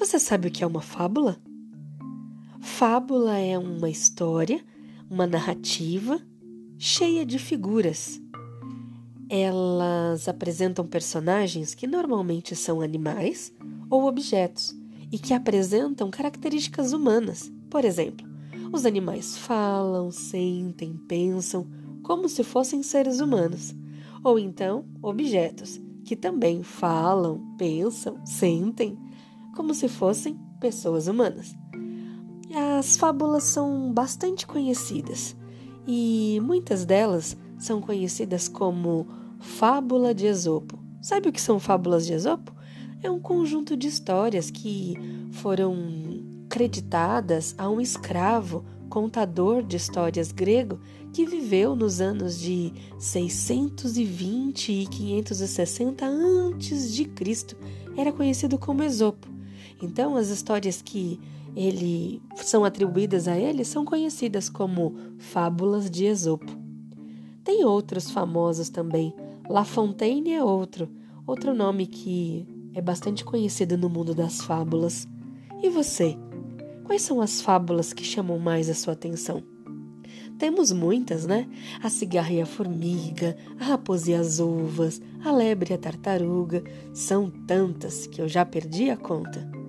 Você sabe o que é uma fábula? Fábula é uma história, uma narrativa cheia de figuras. Elas apresentam personagens que normalmente são animais ou objetos e que apresentam características humanas. Por exemplo, os animais falam, sentem, pensam como se fossem seres humanos, ou então objetos que também falam, pensam, sentem como se fossem pessoas humanas. As fábulas são bastante conhecidas e muitas delas são conhecidas como Fábula de Esopo. Sabe o que são fábulas de Esopo? É um conjunto de histórias que foram creditadas a um escravo contador de histórias grego que viveu nos anos de 620 e 560 antes de Cristo. Era conhecido como Esopo. Então, as histórias que ele são atribuídas a ele são conhecidas como fábulas de Esopo. Tem outros famosos também. La Fontaine é outro, outro nome que é bastante conhecido no mundo das fábulas. E você? Quais são as fábulas que chamam mais a sua atenção? Temos muitas, né? A cigarra e a formiga, a raposa e as uvas, a lebre e a tartaruga. São tantas que eu já perdi a conta.